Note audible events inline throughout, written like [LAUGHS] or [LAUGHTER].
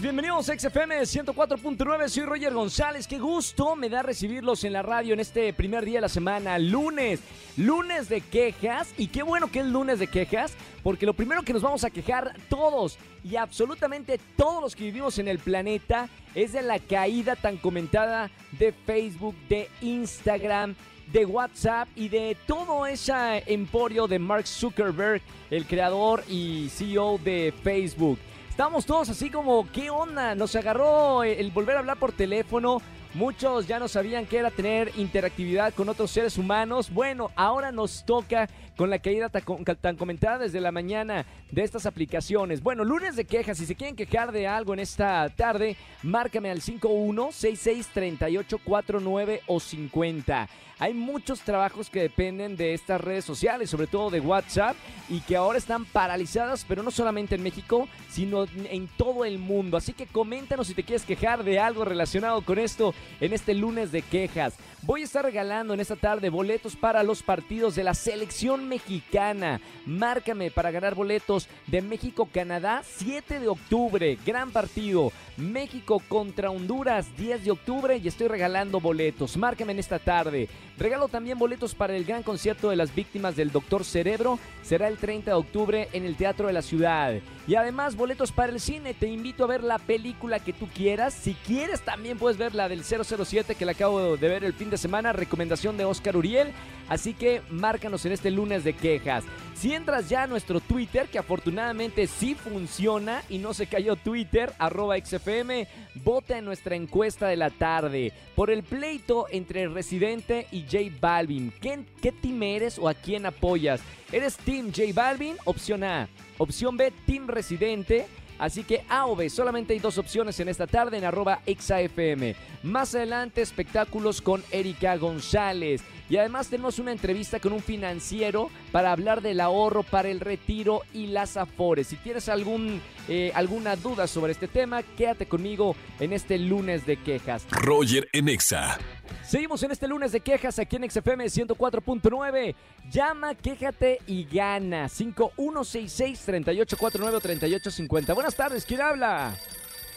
Bienvenidos a XFM 104.9, soy Roger González, qué gusto me da recibirlos en la radio en este primer día de la semana, lunes, lunes de quejas, y qué bueno que es lunes de quejas, porque lo primero que nos vamos a quejar todos y absolutamente todos los que vivimos en el planeta es de la caída tan comentada de Facebook, de Instagram, de WhatsApp y de todo ese emporio de Mark Zuckerberg, el creador y CEO de Facebook. Estamos todos así como, ¿qué onda? Nos agarró el volver a hablar por teléfono. Muchos ya no sabían qué era tener interactividad con otros seres humanos. Bueno, ahora nos toca con la caída tan, comentada desde la mañana de estas aplicaciones. Bueno, lunes de quejas. Si se quieren quejar de algo en esta tarde, márcame al 51663849 o 50. Hay muchos trabajos que dependen de estas redes sociales, sobre todo de WhatsApp, y que ahora están paralizadas, pero no solamente en México, sino en todo el mundo. Así que coméntanos si te quieres quejar de algo relacionado con esto en este lunes de quejas. Voy a estar regalando en esta tarde boletos para los partidos de la selección mexicana. Márcame para ganar boletos de México-Canadá 7 de octubre. Gran partido. México contra Honduras 10 de octubre y estoy regalando boletos. Márcame en esta tarde. Regalo también boletos para el gran concierto de las víctimas del Doctor Cerebro. Será el 30 de octubre en el Teatro de la Ciudad. Y además boletos para el cine. Te invito a ver la película que tú quieras. Si quieres también puedes ver la del 007 que la acabo de ver el fin de semana. Recomendación de Oscar Uriel. Así que márcanos en este lunes de quejas. Si entras ya a nuestro Twitter, que afortunadamente sí funciona y no se cayó Twitter, arroba XFM, vota en nuestra encuesta de la tarde por el pleito entre Residente y J Balvin. ¿Qué, qué team eres o a quién apoyas? ¿Eres Team J Balvin? Opción A. Opción B, Team Residente. Así que A o B, solamente hay dos opciones en esta tarde en arroba XAFM. Más adelante, espectáculos con Erika González. Y además tenemos una entrevista con un financiero para hablar del ahorro para el retiro y las afores. Si tienes algún, eh, alguna duda sobre este tema, quédate conmigo en este lunes de quejas. Roger Enexa. Seguimos en este lunes de quejas aquí en XFM 104.9. Llama, quéjate y gana. 5166-3849-3850. Buenas tardes, ¿quién habla?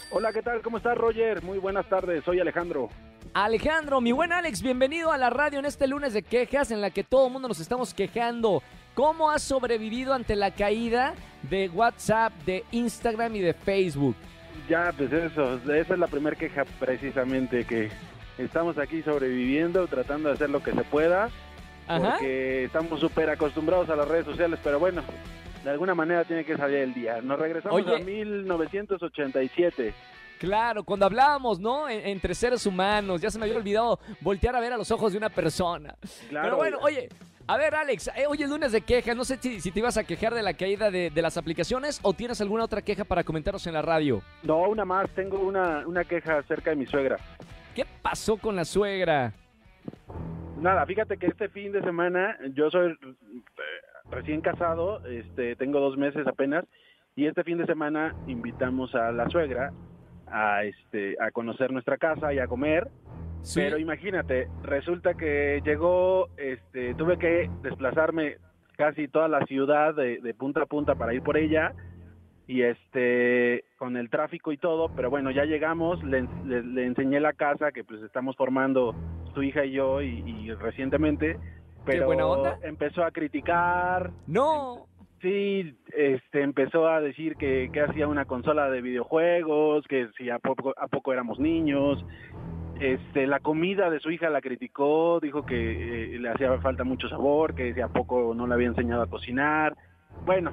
Hola, ¿qué tal? ¿Cómo estás, Roger? Muy buenas tardes, soy Alejandro. Alejandro, mi buen Alex, bienvenido a la radio en este lunes de quejas en la que todo el mundo nos estamos quejando. ¿Cómo has sobrevivido ante la caída de WhatsApp, de Instagram y de Facebook? Ya, pues eso, esa es la primera queja precisamente, que estamos aquí sobreviviendo, tratando de hacer lo que se pueda, porque estamos súper acostumbrados a las redes sociales, pero bueno, de alguna manera tiene que salir el día. Nos regresamos a 1987. Claro, cuando hablábamos, ¿no? entre seres humanos, ya se me había olvidado voltear a ver a los ojos de una persona. Claro. Pero bueno, oye, a ver, Alex, eh, hoy es lunes de quejas. No sé si, te ibas a quejar de la caída de, las aplicaciones o tienes alguna otra queja para comentarnos en la radio. No, una más. Tengo una, una queja acerca de mi suegra. ¿Qué pasó con la suegra? Nada, fíjate que este fin de semana yo soy eh, recién casado, este, tengo dos meses apenas, y este fin de semana invitamos a la suegra a, este, a conocer nuestra casa y a comer. Pero imagínate, resulta que llegó, este, tuve que desplazarme casi toda la ciudad de, punta a punta para ir por ella y este con el tráfico y todo, pero bueno, ya llegamos, le, enseñé la casa que pues estamos formando su hija y yo y, recientemente, pero buena onda? empezó a criticar. No. Sí, este, empezó a decir que, hacía una consola de videojuegos, que si a poco, a poco éramos niños. Este, la comida de su hija la criticó, dijo que eh, le hacía falta mucho sabor, que si a poco no le había enseñado a cocinar. Bueno.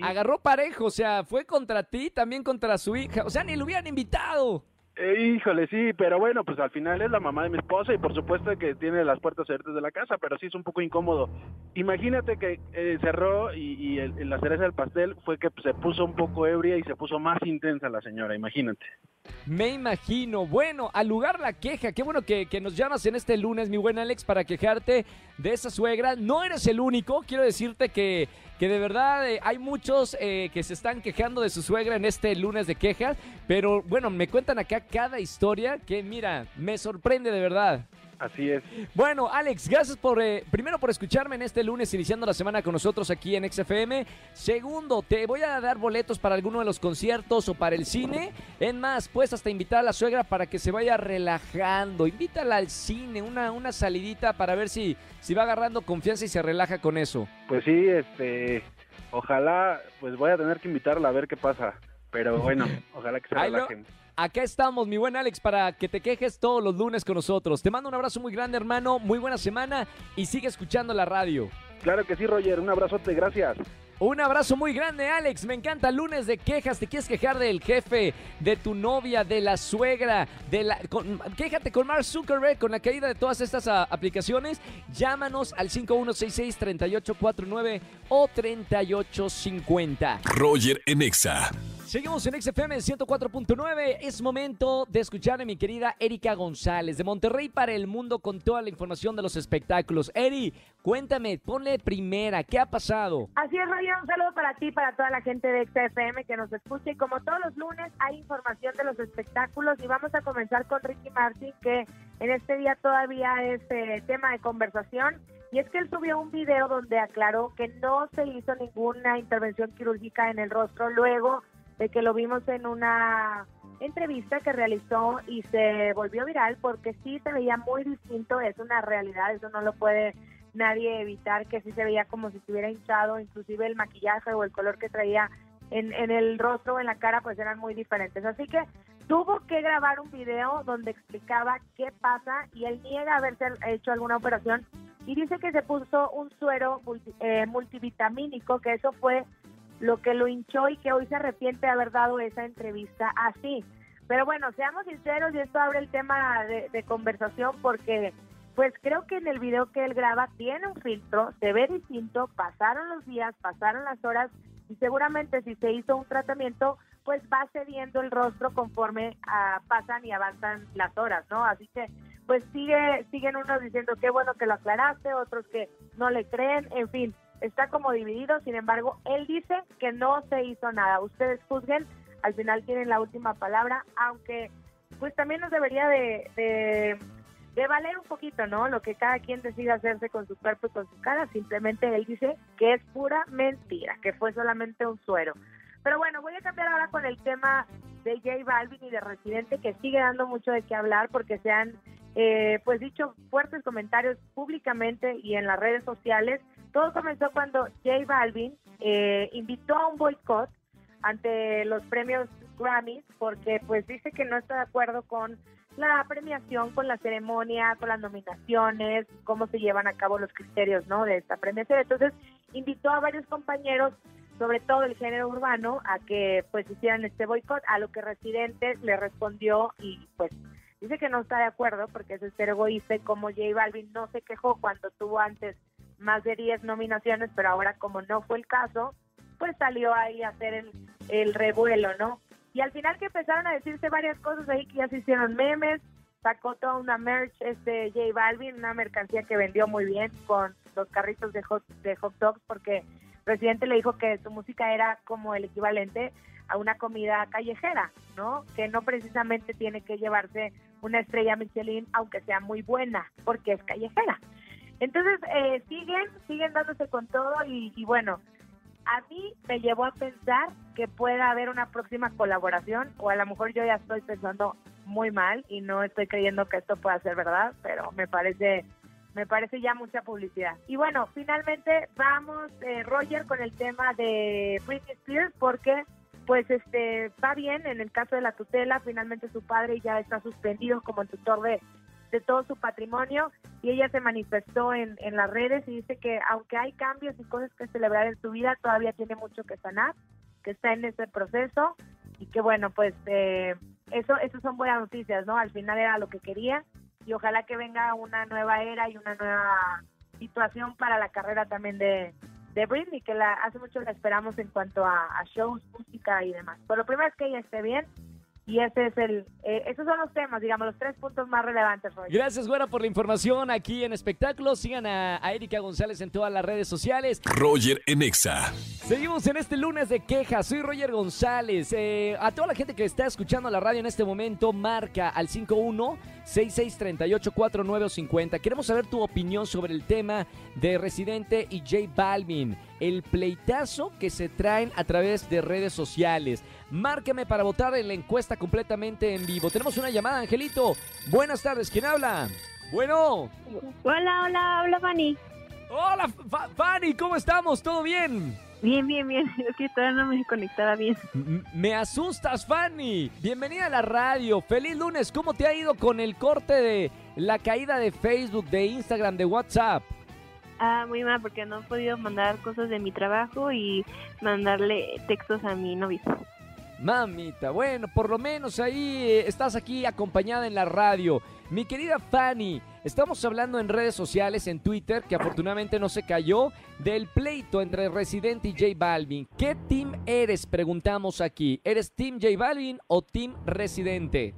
Agarró parejo, o sea, fue contra ti, también contra su hija. O sea, ni lo hubieran invitado. Eh, híjole, sí, pero bueno, pues al final es la mamá de mi esposa y por supuesto que tiene las puertas abiertas de la casa, pero sí es un poco incómodo. Imagínate que eh, cerró y, la cereza del pastel fue que se puso un poco ebria y se puso más intensa la señora, imagínate. Me imagino. Bueno, al lugar la queja. Qué bueno que, nos llamas en este lunes, mi buen Alex, para quejarte de esa suegra. No eres el único. Quiero decirte que, que de verdad eh, hay muchos eh, que se están quejando de su suegra en este lunes de quejas. Pero bueno, me cuentan acá cada historia que, mira, me sorprende de verdad. Así es. Bueno, Alex, gracias por eh, primero por escucharme en este lunes iniciando la semana con nosotros aquí en XFM. Segundo, te voy a dar boletos para alguno de los conciertos o para el cine. En más, puedes hasta invitar a la suegra para que se vaya relajando. Invítala al cine, una, una salidita para ver si, si va agarrando confianza y se relaja con eso. Pues sí, este, ojalá, pues voy a tener que invitarla a ver qué pasa. Pero bueno, ojalá que se relajen. Acá estamos, mi buen Alex, para que te quejes todos los lunes con nosotros. Te mando un abrazo muy grande, hermano. Muy buena semana y sigue escuchando la radio. Claro que sí, Roger, un abrazote, gracias. Un abrazo muy grande, Alex. Me encanta lunes de quejas. ¿Te quieres quejar del jefe, de tu novia, de la suegra, de la con- quéjate con Mark Zuckerberg con la caída de todas estas ah, aplicaciones? Llámanos al 5166-3849 o 3850. Roger en Exa. Seguimos en XFM 104.9. Es momento de escuchar a mi querida Erika González de Monterrey para el mundo con toda la información de los espectáculos. Eri, cuéntame, ponle primera, ¿qué ha pasado? Así es, Roger, un saludo para ti, para toda la gente de XFM que nos escucha. Y como todos los lunes, hay información de los espectáculos. Y vamos a comenzar con Ricky Martin, que en este día todavía es eh, tema de conversación. Y es que él subió un video donde aclaró que no se hizo ninguna intervención quirúrgica en el rostro luego de que lo vimos en una entrevista que realizó y se volvió viral porque sí se veía muy distinto, es una realidad, eso no lo puede nadie evitar, que sí se veía como si estuviera hinchado, inclusive el maquillaje o el color que traía en, en el rostro o en la cara pues eran muy diferentes. Así que tuvo que grabar un video donde explicaba qué pasa y él niega haberse hecho alguna operación y dice que se puso un suero eh, multivitamínico, que eso fue lo que lo hinchó y que hoy se arrepiente de haber dado esa entrevista así. Pero bueno, seamos sinceros y esto abre el tema de, de conversación porque pues creo que en el video que él graba tiene un filtro, se ve distinto, pasaron los días, pasaron las horas y seguramente si se hizo un tratamiento pues va cediendo el rostro conforme ah, pasan y avanzan las horas, ¿no? Así que pues sigue siguen unos diciendo qué bueno que lo aclaraste, otros que no le creen, en fin, está como dividido, sin embargo, él dice que no se hizo nada. Ustedes juzguen, al final tienen la última palabra, aunque pues también nos debería de, de, de valer un poquito, ¿no? Lo que cada quien decida hacerse con su cuerpo y con su cara, simplemente él dice que es pura mentira, que fue solamente un suero. Pero bueno, voy a cambiar ahora con el tema de J Balvin y de Residente, que sigue dando mucho de qué hablar porque se han eh, pues dicho fuertes comentarios públicamente y en las redes sociales. Todo comenzó cuando J Balvin eh, invitó a un boicot ante los premios Grammys porque pues dice que no está de acuerdo con la premiación, con la ceremonia, con las nominaciones, cómo se llevan a cabo los criterios, ¿no? De esta premiación. Entonces invitó a varios compañeros, sobre todo el género urbano, a que pues hicieran este boicot, a lo que Residente le respondió y pues dice que no está de acuerdo porque es ser egoísta y como J Balvin no se quejó cuando tuvo antes más de 10 nominaciones, pero ahora como no fue el caso, pues salió ahí a hacer el, el revuelo, ¿no? Y al final que empezaron a decirse varias cosas ahí que ya se hicieron memes, sacó toda una merch este J Balvin, una mercancía que vendió muy bien con los carritos de hot, de hot dogs porque el presidente le dijo que su música era como el equivalente a una comida callejera, ¿no? Que no precisamente tiene que llevarse una estrella Michelin, aunque sea muy buena, porque es callejera. Entonces, eh, siguen, siguen dándose con todo y, y bueno, a mí me llevó a pensar que pueda haber una próxima colaboración o a lo mejor yo ya estoy pensando muy mal y no estoy creyendo que esto pueda ser verdad, pero me parece me parece ya mucha publicidad. Y bueno, finalmente vamos eh, Roger con el tema de Britney Spears porque pues este va bien en el caso de la tutela, finalmente su padre ya está suspendido como tutor de de todo su patrimonio y ella se manifestó en, en las redes y dice que aunque hay cambios y cosas que celebrar en su vida, todavía tiene mucho que sanar, que está en ese proceso y que bueno, pues eh, eso, eso son buenas noticias, ¿no? Al final era lo que quería y ojalá que venga una nueva era y una nueva situación para la carrera también de, de Britney, que la, hace mucho la esperamos en cuanto a, a shows, música y demás. Pero lo primero es que ella esté bien y ese es el, eh, esos son los temas, digamos, los tres puntos más relevantes. Roger. Gracias, güera, por la información aquí en Espectáculos. Sigan a, a Erika González en todas las redes sociales. Roger en Exa. Seguimos en este lunes de quejas. Soy Roger González. Eh, a toda la gente que está escuchando la radio en este momento, marca al 51 66384950. Queremos saber tu opinión sobre el tema de Residente y J Balvin, el pleitazo que se traen a través de redes sociales. Márqueme para votar en la encuesta completamente en vivo. Tenemos una llamada, Angelito. Buenas tardes, ¿quién habla? Bueno. Hola, hola, habla Fanny. Hola, Fa- Fanny, ¿cómo estamos? ¿Todo bien? Bien, bien, bien. [LAUGHS] Es que todavía no me conectaba bien. M- Me asustas, Fanny. Bienvenida a la radio. Feliz lunes. ¿Cómo te ha ido con el corte de la caída de Facebook, de Instagram, de WhatsApp? Ah, muy mal porque no he podido mandar cosas de mi trabajo y mandarle textos a mi novio. Mamita, bueno, por lo menos ahí eh, estás aquí acompañada en la radio. Mi querida Fanny, estamos hablando en redes sociales, en Twitter, que afortunadamente no se cayó, del pleito entre Residente y J Balvin. ¿Qué team eres? Preguntamos aquí. ¿Eres Team J Balvin o Team Residente?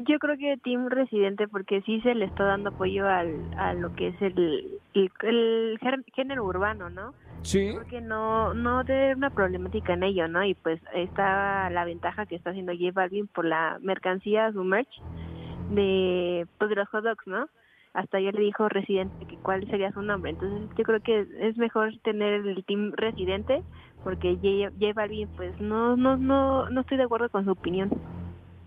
Yo creo que Team Residente porque sí se le está dando apoyo al, a lo que es el, el, género urbano, ¿no? Sí. Porque no no tiene una problemática en ello, ¿no? Y pues está la ventaja que está haciendo J Balvin por la mercancía, su merch, de, pues, de los hot dogs, ¿no? Hasta ya le dijo Residente que cuál sería su nombre. Entonces yo creo que es mejor tener el team Residente porque J, J Balvin pues no, no, no, no estoy de acuerdo con su opinión.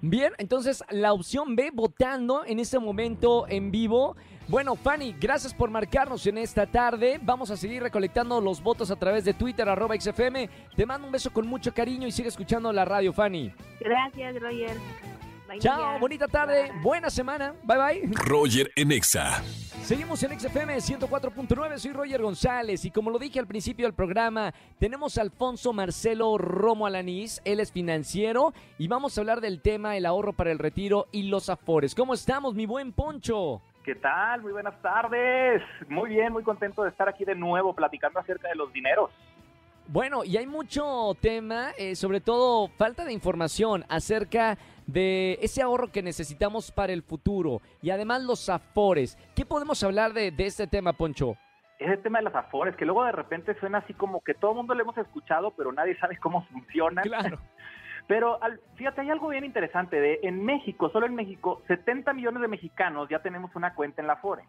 Bien, entonces la opción B, votando en este momento en vivo. Bueno, Fanny, gracias por marcarnos en esta tarde. Vamos a seguir recolectando los votos a través de Twitter, arroba XFM. Te mando un beso con mucho cariño y sigue escuchando la radio, Fanny. Gracias, Roger. Bye, Chao, bonita tarde, Bye. buena semana. Bye bye. Roger en Exa. Seguimos en XFM 104.9, soy Roger González y como lo dije al principio del programa, tenemos a Alfonso Marcelo Romo Alanís, él es financiero y vamos a hablar del tema el ahorro para el retiro y los afores. ¿Cómo estamos, mi buen Poncho? ¿Qué tal? Muy buenas tardes. Muy bien, muy contento de estar aquí de nuevo platicando acerca de los dineros. Bueno, y hay mucho tema, eh, sobre todo falta de información acerca de ese ahorro que necesitamos para el futuro y además los afores. ¿Qué podemos hablar de, de este tema, Poncho? Ese tema de las afores, que luego de repente suena así como que todo el mundo lo hemos escuchado, pero nadie sabe cómo funcionan. Claro. [LAUGHS] Pero al- fíjate, hay algo bien interesante. De, en México, solo en México, 70 millones de mexicanos ya tenemos una cuenta en la Afore.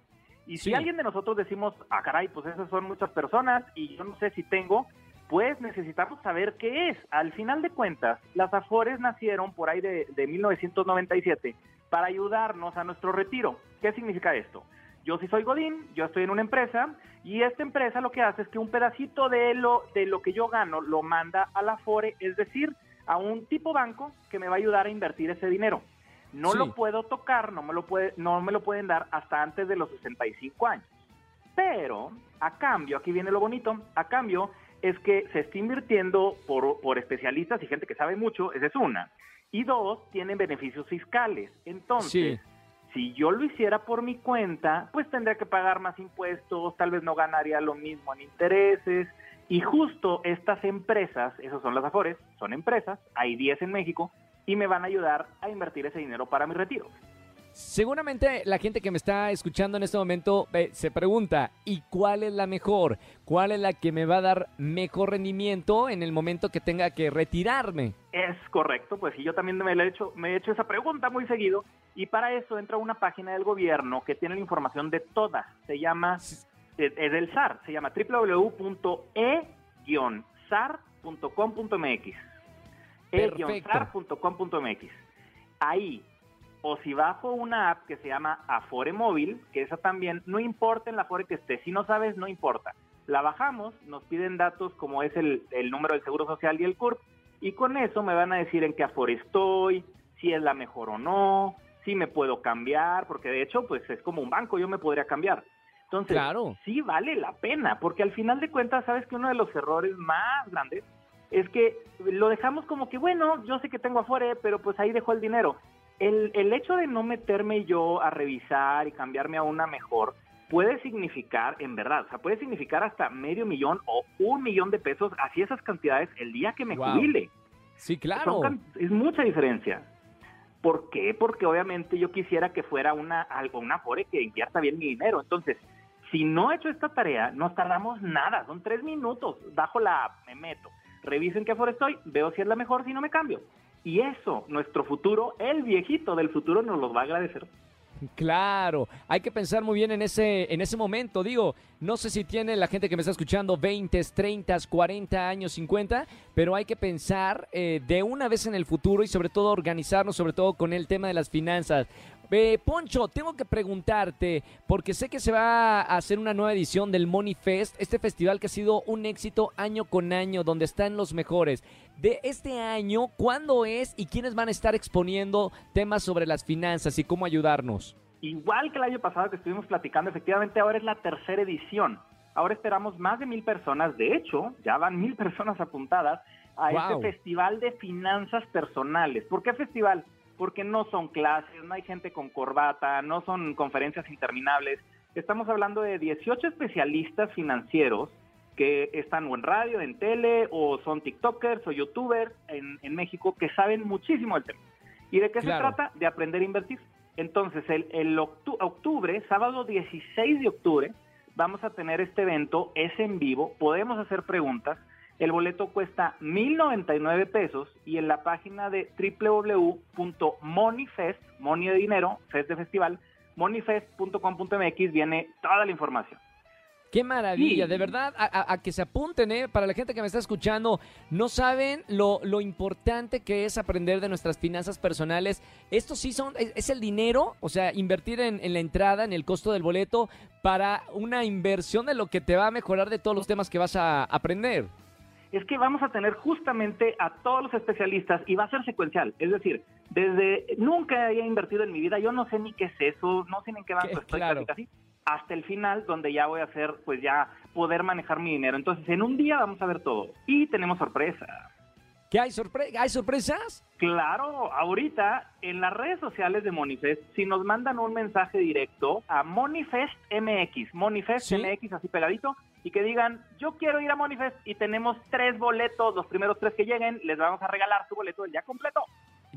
Y si alguien de nosotros decimos, ah, caray, pues esas son muchas personas y yo no sé si tengo, pues necesitamos saber qué es. Al final de cuentas, las Afores nacieron por ahí de, de 1997 para ayudarnos a nuestro retiro. ¿Qué significa esto? Yo sí soy Godín, yo estoy en una empresa y esta empresa lo que hace es que un pedacito de lo, de lo que yo gano lo manda a la Afore, es decir, a un tipo banco que me va a ayudar a invertir ese dinero. No Sí. lo puedo tocar, no me lo, puede, no me lo pueden dar hasta antes de los 65 años. Pero, a cambio, aquí viene lo bonito, a cambio es que se está invirtiendo por, por especialistas y gente que sabe mucho, esa es una. Y dos, tienen beneficios fiscales. Entonces, Sí. si yo lo hiciera por mi cuenta, pues tendría que pagar más impuestos, tal vez no ganaría lo mismo en intereses. Y justo estas empresas, esas son las Afores, son empresas, hay 10 en México, y me van a ayudar a invertir ese dinero para mi retiro. Seguramente la gente que me está escuchando en este momento eh, se pregunta, ¿y cuál es la mejor? ¿Cuál es la que me va a dar mejor rendimiento en el momento que tenga que retirarme? Es correcto, pues sí, yo también me, lo he hecho, me he hecho esa pregunta muy seguido y para eso entra una página del gobierno que tiene la información de todas. Se llama, es es del SAR, se llama www.e-sar.com.mx. e-sar.com.mx. Ahí, o si bajo una app que se llama Afore Móvil, que esa también, no importa en la Afore que esté, si no sabes, no importa. La bajamos, nos piden datos como es el, el número del Seguro Social y el CURP, y con eso me van a decir en qué Afore estoy, si es la mejor o no, si me puedo cambiar, porque de hecho, pues es como un banco, yo me podría cambiar. Entonces, Claro. sí vale la pena, porque al final de cuentas, sabes que uno de los errores más grandes es que lo dejamos como que, bueno, yo sé que tengo Afore, pero pues ahí dejo el dinero. El, el hecho de no meterme yo a revisar y cambiarme a una mejor puede significar, en verdad, o sea, puede significar hasta medio millón o un millón de pesos, así esas cantidades, el día que me Wow. jubile. Sí, claro. es mucha diferencia. ¿Por qué? Porque obviamente yo quisiera que fuera una algo una Afore que invierta bien mi dinero. Entonces, si no he hecho esta tarea, no tardamos nada, son tres minutos. Bajo la app, me meto, revisen qué Afore estoy, veo si es la mejor, si no me cambio. Y eso, nuestro futuro, el viejito del futuro nos los va a agradecer. Claro, hay que pensar muy bien en ese, en ese momento. Digo, no sé si tiene la gente que me está escuchando 20, 30, 40 años, 50, pero hay que pensar eh, de una vez en el futuro y sobre todo organizarnos, sobre todo con el tema de las finanzas. Eh, Poncho, tengo que preguntarte, porque sé que se va a hacer una nueva edición del Money Fest, este festival que ha sido un éxito año con año, donde están los mejores. De este año, ¿cuándo es y quiénes van a estar exponiendo temas sobre las finanzas y cómo ayudarnos? Igual que el año pasado que estuvimos platicando, efectivamente ahora es la tercera edición. Ahora esperamos más de mil personas, de hecho, ya van mil [LAUGHS] personas apuntadas a este festival de finanzas personales. ¿Por qué festival? Porque no son clases, no hay gente con corbata, no son conferencias interminables. Estamos hablando de 18 especialistas financieros que están o en radio, en tele, o son TikTokers o YouTubers en, México que saben muchísimo del tema. ¿Y de qué se trata? De aprender a invertir. Entonces, el, el octubre, sábado 16 de octubre, vamos a tener este evento, es en vivo, podemos hacer preguntas, el boleto cuesta 1.099 pesos y en la página de www.moneyfest, money de dinero, fest de festival, moneyfest.com.mx viene toda la información. Qué maravilla, de verdad, a, que se apunten, ¿eh? Para la gente que me está escuchando, no saben lo, lo importante que es aprender de nuestras finanzas personales. Esto sí son, es, el dinero, o sea, invertir en, en, la entrada, en el costo del boleto, para una inversión de lo que te va a mejorar de todos los temas que vas a aprender es que vamos a tener justamente a todos los especialistas y va a ser secuencial. Es decir, desde nunca había invertido en mi vida, yo no sé ni qué es eso, no sé ni en qué banco estoy, claro. casi, hasta el final donde ya voy a hacer, pues ya poder manejar mi dinero. Entonces, en un día vamos a ver todo y tenemos sorpresa. ¿Qué hay, hay sorpresas? Claro, ahorita en las redes sociales de Monifest, si nos mandan un mensaje directo a Monifest MX, Monifest MX así pegadito, y que digan, yo quiero ir a Monifest y tenemos tres boletos, los primeros tres que lleguen, les vamos a regalar su boleto del día completo.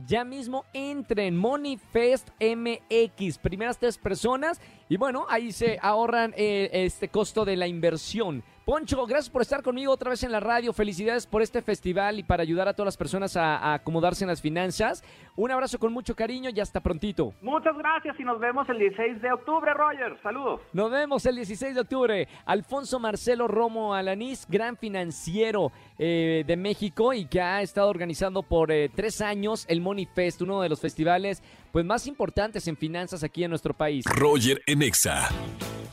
Ya mismo entren Monifest MX, primeras tres personas, y bueno, ahí se ahorran eh, este costo de la inversión. Poncho, gracias por estar conmigo otra vez en la radio. Felicidades por este festival y para ayudar a todas las personas a, acomodarse en las finanzas. Un abrazo con mucho cariño y hasta prontito. Muchas gracias y nos vemos el 16 de octubre, Roger. Saludos. Nos vemos el 16 de octubre. Alfonso Marcelo Romo Alanís, gran financiero eh, de México y que ha estado organizando por eh, tres años el Money Fest, uno de los festivales pues, más importantes en finanzas aquí en nuestro país. Roger Enexa.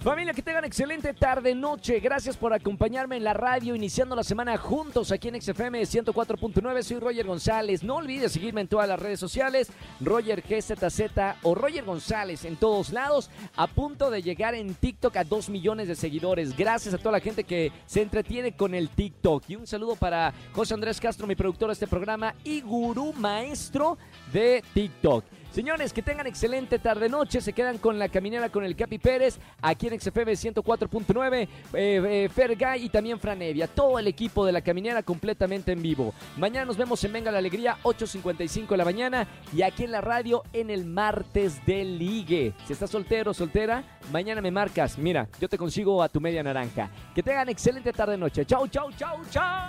Familia, que tengan excelente tarde, noche. Gracias por acompañarme en la radio, iniciando la semana juntos aquí en XFM 104.9. Soy Roger González. No olvides seguirme en todas las redes sociales, Roger GZZ o Roger González en todos lados. A punto de llegar en TikTok a 2 millones de seguidores. Gracias a toda la gente que se entretiene con el TikTok. Y un saludo para José Andrés Castro, mi productor de este programa y gurú maestro de TikTok. Señores, que tengan excelente tarde-noche. Se quedan con la caminera con el Capi Pérez, aquí en XFM 104.9, eh, eh, Fergay y también Franevia. Todo el equipo de la caminera completamente en vivo. Mañana nos vemos en Venga la Alegría, 8.55 de la mañana. Y aquí en la radio en el martes de ligue. Si estás soltero o soltera, mañana me marcas. Mira, yo te consigo a tu media naranja. Que tengan excelente tarde-noche. Chau, chau, chau, chau.